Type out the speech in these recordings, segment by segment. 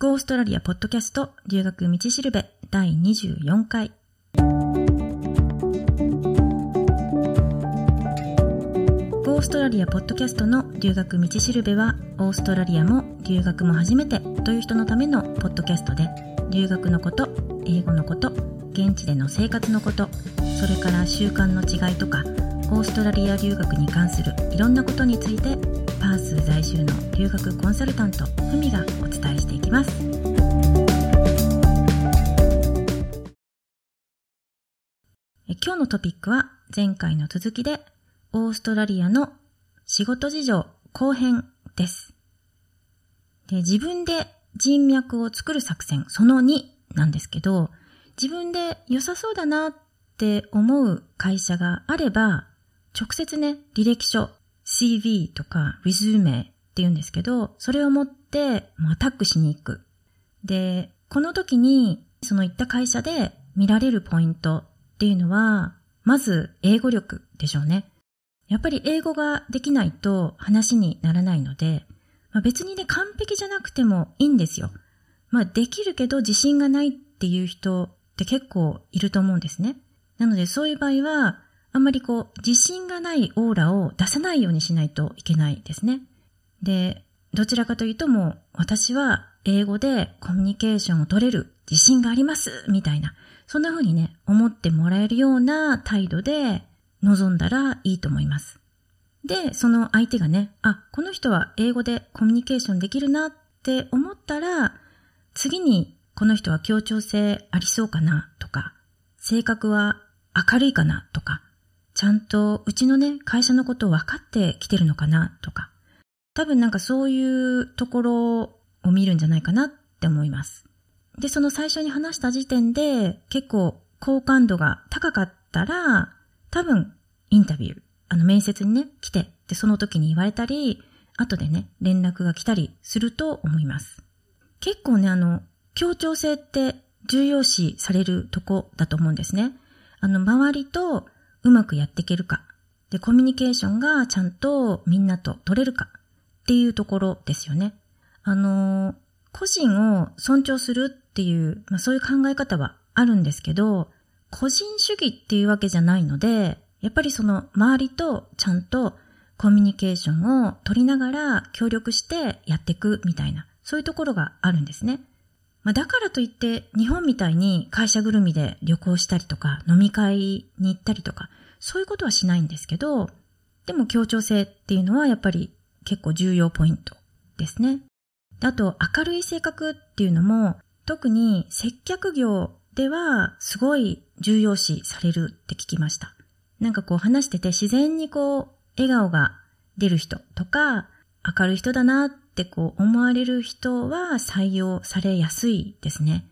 ゴーストラリアポッドキャスト留学道しるべ第24回。ゴーストラリアポッドキャストの留学道しるべは、オーストラリアも留学も初めてという人のためのポッドキャストで、留学のこと、英語のこと、現地での生活のこと、それから習慣の違いとか、オーストラリア留学に関するいろんなことについてパース在住の留学コンサルタントふみがお伝えしていきます。今日のトピックは前回の続きでオーストラリアの仕事事情後編です。で自分で人脈を作る作戦その2なんですけど自分で良さそうだなって思う会社があれば直接ね、履歴書、CV とか resume って言うんですけど、それを持ってアタックしに行く。で、この時にその行った会社で見られるポイントっていうのは、まず英語力でしょうね。やっぱり英語ができないと話にならないので、まあ、別にね、完璧じゃなくてもいいんですよ。まあ、できるけど自信がないっていう人って結構いると思うんですね。なのでそういう場合は、あんまりこう、自信がないオーラを出さないようにしないといけないですね。で、どちらかというともう、私は英語でコミュニケーションを取れる自信がありますみたいな、そんな風にね、思ってもらえるような態度で臨んだらいいと思います。で、その相手がね、あ、この人は英語でコミュニケーションできるなって思ったら、次にこの人は協調性ありそうかなとか、性格は明るいかなとか、ちゃんとうちのね、会社のことを分かってきてるのかなとか、多分なんかそういうところを見るんじゃないかなって思います。で、その最初に話した時点で結構好感度が高かったら、多分インタビュー、あの面接にね、来て、で、その時に言われたり、後でね、連絡が来たりすると思います。結構ね、あの、協調性って重要視されるとこだと思うんですね。あの、周りとうまくやっていけるか。で、コミュニケーションがちゃんとみんなと取れるかっていうところですよね。あの、個人を尊重するっていう、まあそういう考え方はあるんですけど、個人主義っていうわけじゃないので、やっぱりその周りとちゃんとコミュニケーションを取りながら協力してやっていくみたいな、そういうところがあるんですね。まあ、だからといって日本みたいに会社ぐるみで旅行したりとか飲み会に行ったりとかそういうことはしないんですけどでも協調性っていうのはやっぱり結構重要ポイントですね。あと明るい性格っていうのも特に接客業ではすごい重要視されるって聞きました。なんかこう話してて自然にこう笑顔が出る人とか明るい人だなっってこう思われる人は採用されやすいですね。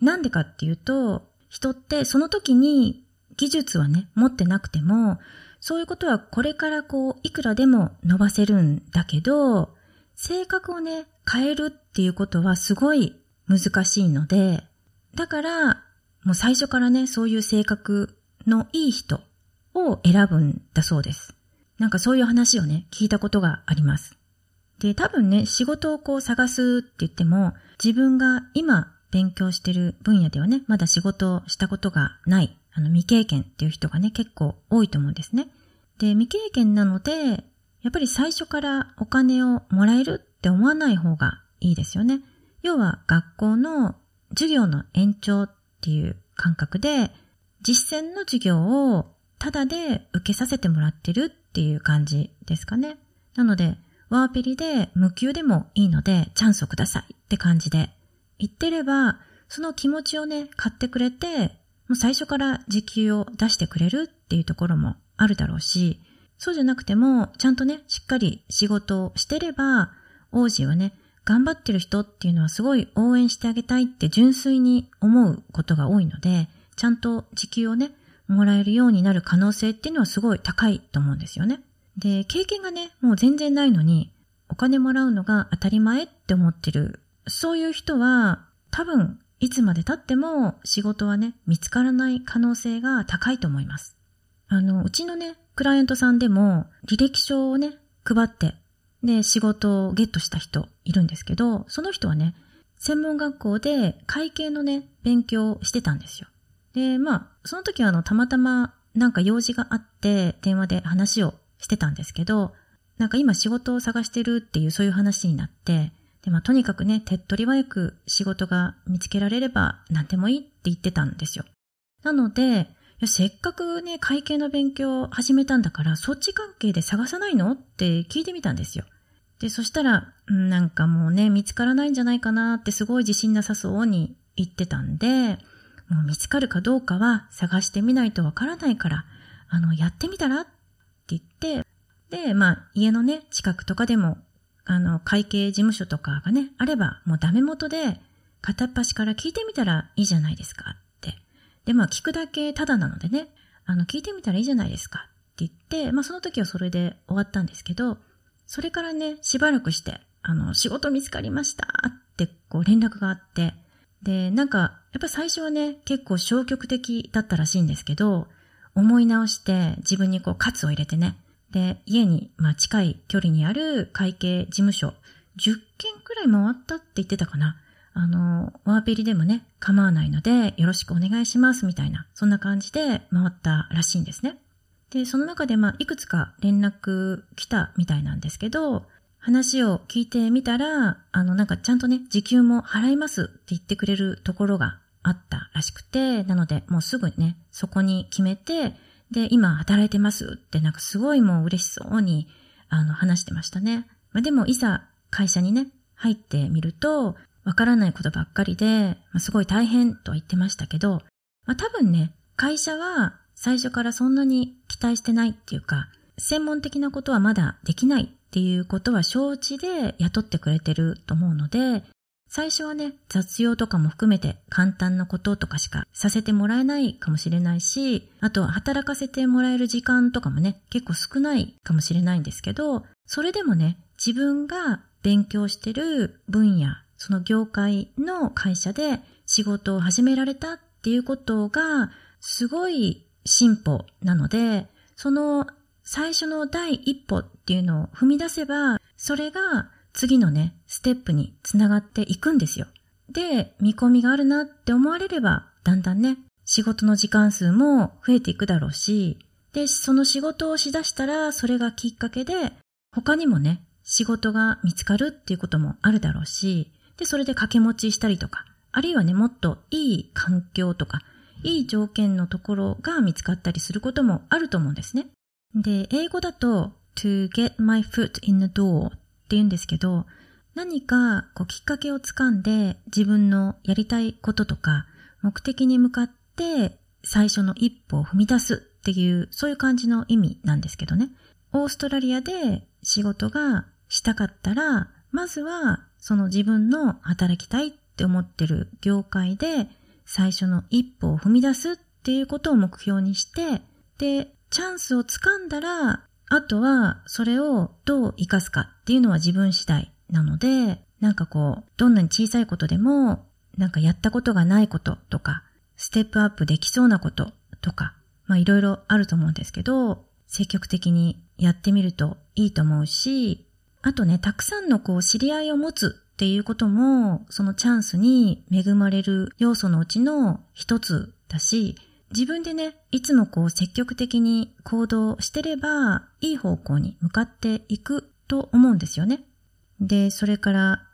なんでかっていうと、人ってその時に技術はね、持ってなくても、そういうことはこれからこう、いくらでも伸ばせるんだけど、性格をね、変えるっていうことはすごい難しいので、だから、もう最初からね、そういう性格のいい人を選ぶんだそうです。なんかそういう話をね、聞いたことがあります。で、多分ね、仕事をこう探すって言っても、自分が今勉強してる分野ではね、まだ仕事をしたことがない、あの未経験っていう人がね、結構多いと思うんですね。で、未経験なので、やっぱり最初からお金をもらえるって思わない方がいいですよね。要は学校の授業の延長っていう感覚で、実践の授業をタダで受けさせてもらってるっていう感じですかね。なので、ワーペリで無給でもいいのでチャンスをくださいって感じで言ってれば、その気持ちをね、買ってくれて、もう最初から時給を出してくれるっていうところもあるだろうし、そうじゃなくても、ちゃんとね、しっかり仕事をしてれば、王子はね、頑張ってる人っていうのはすごい応援してあげたいって純粋に思うことが多いので、ちゃんと時給をね、もらえるようになる可能性っていうのはすごい高いと思うんですよね。で、経験がね、もう全然ないのに、お金もらうのが当たり前って思ってる。そういう人は、多分、いつまで経っても仕事はね、見つからない可能性が高いと思います。あの、うちのね、クライアントさんでも、履歴書をね、配って、で、仕事をゲットした人いるんですけど、その人はね、専門学校で会計のね、勉強をしてたんですよ。で、まあ、その時はあの、たまたまなんか用事があって電話で話をしてたんですけど、なんか今仕事を探してるっていうそういう話になって、で、まあとにかくね、手っ取り早く仕事が見つけられれば何でもいいって言ってたんですよ。なので、せっかくね、会計の勉強を始めたんだから、そっち関係で探さないのって聞いてみたんですよ。で、そしたら、なんかもうね、見つからないんじゃないかなってすごい自信なさそうに言ってたんで、もう見つかるかどうかは探してみないとわからないから、あの、やってみたらっって言って、で、まあ、家のね、近くとかでも、あの、会計事務所とかがね、あれば、もうダメ元で、片っ端から聞いてみたらいいじゃないですかって。で、まあ、聞くだけただなのでね、あの、聞いてみたらいいじゃないですかって言って、まあ、その時はそれで終わったんですけど、それからね、しばらくして、あの、仕事見つかりましたってこう連絡があって、で、なんか、やっぱ最初はね、結構消極的だったらしいんですけど、思い直して自分にこう喝を入れてね、で、家に、まあ近い距離にある会計事務所、10件くらい回ったって言ってたかな。あの、ワーペリでもね、構わないので、よろしくお願いします、みたいな、そんな感じで回ったらしいんですね。で、その中で、まあ、いくつか連絡来たみたいなんですけど、話を聞いてみたら、あの、なんかちゃんとね、時給も払いますって言ってくれるところがあったらしくて、なので、もうすぐね、そこに決めて、で、今働いてますって、なんかすごいもう嬉しそうに、あの、話してましたね。まあ、でも、いざ会社にね、入ってみると、わからないことばっかりで、まあ、すごい大変とは言ってましたけど、まあ、多分ね、会社は最初からそんなに期待してないっていうか、専門的なことはまだできないっていうことは承知で雇ってくれてると思うので、最初はね、雑用とかも含めて簡単なこととかしかさせてもらえないかもしれないし、あとは働かせてもらえる時間とかもね、結構少ないかもしれないんですけど、それでもね、自分が勉強してる分野、その業界の会社で仕事を始められたっていうことが、すごい進歩なので、その最初の第一歩っていうのを踏み出せば、それが次のね、ステップにつながっていくんですよ。で、見込みがあるなって思われれば、だんだんね、仕事の時間数も増えていくだろうし、で、その仕事をしだしたら、それがきっかけで、他にもね、仕事が見つかるっていうこともあるだろうし、で、それで掛け持ちしたりとか、あるいはね、もっといい環境とか、いい条件のところが見つかったりすることもあると思うんですね。で、英語だと to get my foot in the door って言うんですけど、何かこうきっかけをつかんで自分のやりたいこととか目的に向かって最初の一歩を踏み出すっていうそういう感じの意味なんですけどね。オーストラリアで仕事がしたかったら、まずはその自分の働きたいって思ってる業界で最初の一歩を踏み出すっていうことを目標にして、で、チャンスをつかんだら、あとはそれをどう活かすかっていうのは自分次第なので、なんかこう、どんなに小さいことでも、なんかやったことがないこととか、ステップアップできそうなこととか、まあいろいろあると思うんですけど、積極的にやってみるといいと思うし、あとね、たくさんのこう知り合いを持つっていうことも、そのチャンスに恵まれる要素のうちの一つだし、自分でね、いつもこう積極的に行動してれば、いい方向に向かっていくと思うんですよね。で、それから、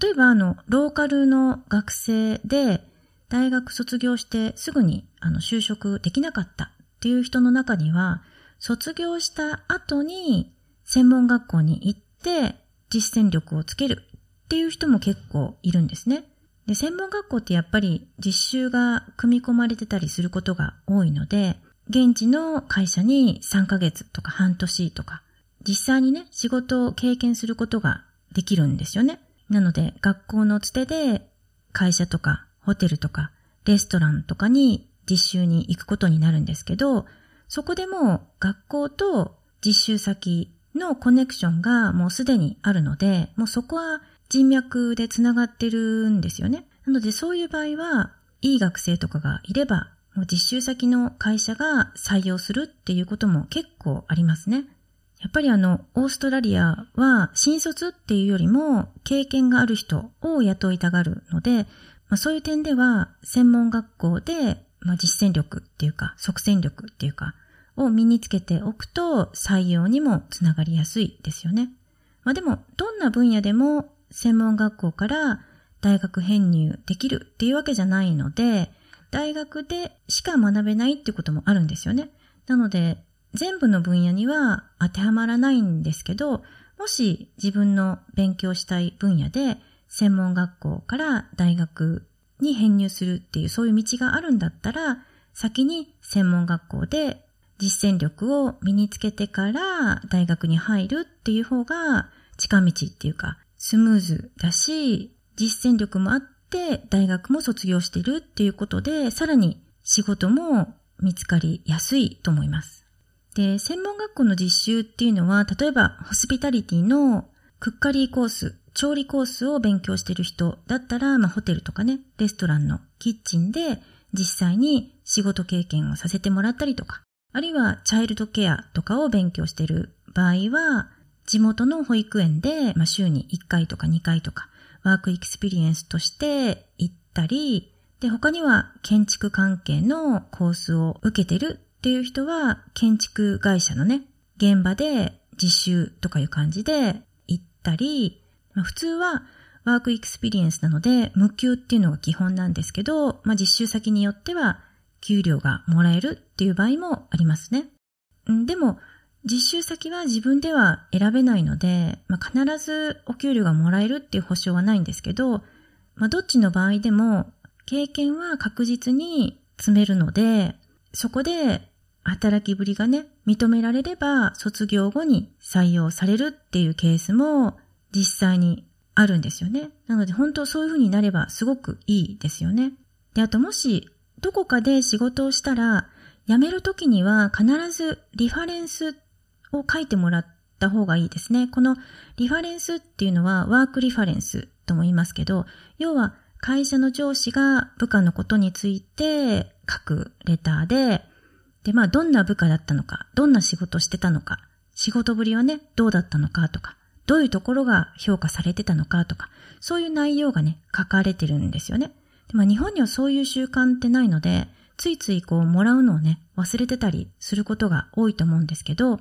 例えばあの、ローカルの学生で、大学卒業してすぐにあの就職できなかったっていう人の中には、卒業した後に専門学校に行って実践力をつけるっていう人も結構いるんですね。で、専門学校ってやっぱり実習が組み込まれてたりすることが多いので、現地の会社に3ヶ月とか半年とか、実際にね、仕事を経験することができるんですよね。なので、学校のつてで会社とかホテルとかレストランとかに実習に行くことになるんですけど、そこでも学校と実習先のコネクションがもうすでにあるので、もうそこは人脈で繋がってるんですよね。なのでそういう場合は、いい学生とかがいれば、もう実習先の会社が採用するっていうことも結構ありますね。やっぱりあの、オーストラリアは新卒っていうよりも経験がある人を雇いたがるので、まあ、そういう点では専門学校で、まあ、実践力っていうか、即戦力っていうか、を身につけておくと採用にもつながりやすいですよね。まあでも、どんな分野でも専門学校から大学編入できるっていうわけじゃないので、大学でしか学べないってこともあるんですよね。なので、全部の分野には当てはまらないんですけど、もし自分の勉強したい分野で専門学校から大学に編入するっていうそういう道があるんだったら、先に専門学校で実践力を身につけてから大学に入るっていう方が近道っていうかスムーズだし、実践力もあって大学も卒業してるっていうことで、さらに仕事も見つかりやすいと思います。で、専門学校の実習っていうのは、例えばホスピタリティの cookery コース、調理コースを勉強してる人だったら、まあホテルとかね、レストランのキッチンで実際に仕事経験をさせてもらったりとか、あるいは childcare とかを勉強してる場合は、地元の保育園で、まあ、週に1回とか2回とか、 work experience として行ったり、で、他には建築関係のコースを受けてるっていう人は、建築会社のね、現場で実習とかいう感じで行ったり、まあ、普通は work experience なので、無給っていうのが基本なんですけど、まあ、実習先によっては給料がもらえるっていう場合もありますね。でも、実習先は自分では選べないので、まあ、必ずお給料がもらえるっていう保証はないんですけど、まあ、どっちの場合でも経験は確実に積めるので、そこで働きぶりがね、認められれば卒業後に採用されるっていうケースも実際にあるんですよね。なので本当そういう風になればすごくいいですよね。で、あともしどこかで仕事をしたら、辞めるときには必ずリファレンスを書いてもらった方がいいですね。このリファレンスっていうのはワークリファレンスとも言いますけど、要は会社の上司が部下のことについて書くレターで、で、まあどんな部下だったのか、どんな仕事してたのか、仕事ぶりはね、どうだったのかとか、どういうところが評価されてたのかとか、そういう内容がね、書かれてるんですよね。まあ日本にはそういう習慣ってないので、ついついこうもらうのをね、忘れてたりすることが多いと思うんですけど、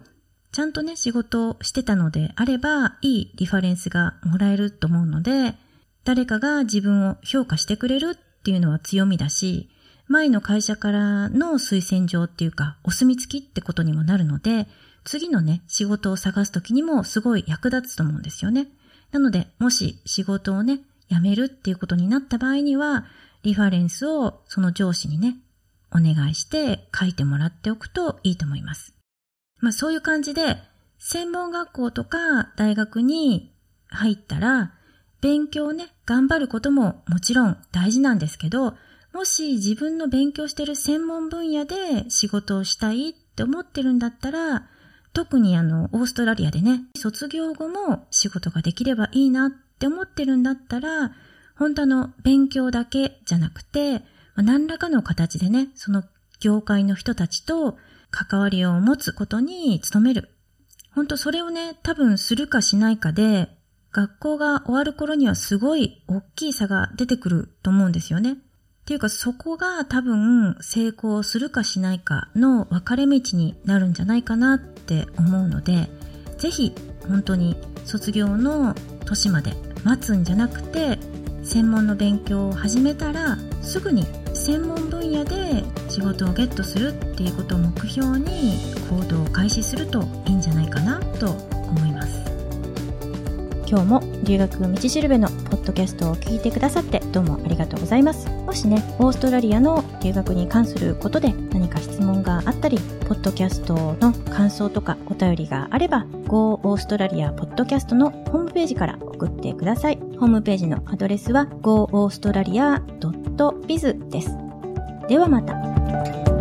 ちゃんとね、仕事をしてたのであれば、いいリファレンスがもらえると思うので、誰かが自分を評価してくれるっていうのは強みだし、前の会社からの推薦状っていうか、お墨付きってことにもなるので、次のね、仕事を探すときにもすごい役立つと思うんですよね。なので、もし仕事をね、辞めるっていうことになった場合には、リファレンスをその上司にね、お願いして書いてもらっておくといいと思います。まあそういう感じで、専門学校とか大学に入ったら、勉強をね、頑張ることももちろん大事なんですけど、もし自分の勉強してる専門分野で仕事をしたいって思ってるんだったら、特にあの、オーストラリアでね、卒業後も仕事ができればいいなって思ってるんだったら、本当の勉強だけじゃなくて、何らかの形でね、その業界の人たちと関わりを持つことに努める。本当それをね、多分するかしないかで、学校が終わる頃にはすごい大きい差が出てくると思うんですよね。っていうかそこが多分成功するかしないかの分かれ道になるんじゃないかなって思うので、ぜひ本当に卒業の年まで待つんじゃなくて、専門の勉強を始めたらすぐに専門分野で仕事をゲットするっていうことを目標に行動を開始するといいんじゃないかなと今日も留学道しるべのポッドキャストを聞いてくださってどうもありがとうございますもしねオーストラリアの留学に関することで何か質問があったりポッドキャストの感想とかお便りがあれば Go オーストラリアポッドキャストのホームページから送ってくださいホームページのアドレスは goaustralia.biz ですではまた。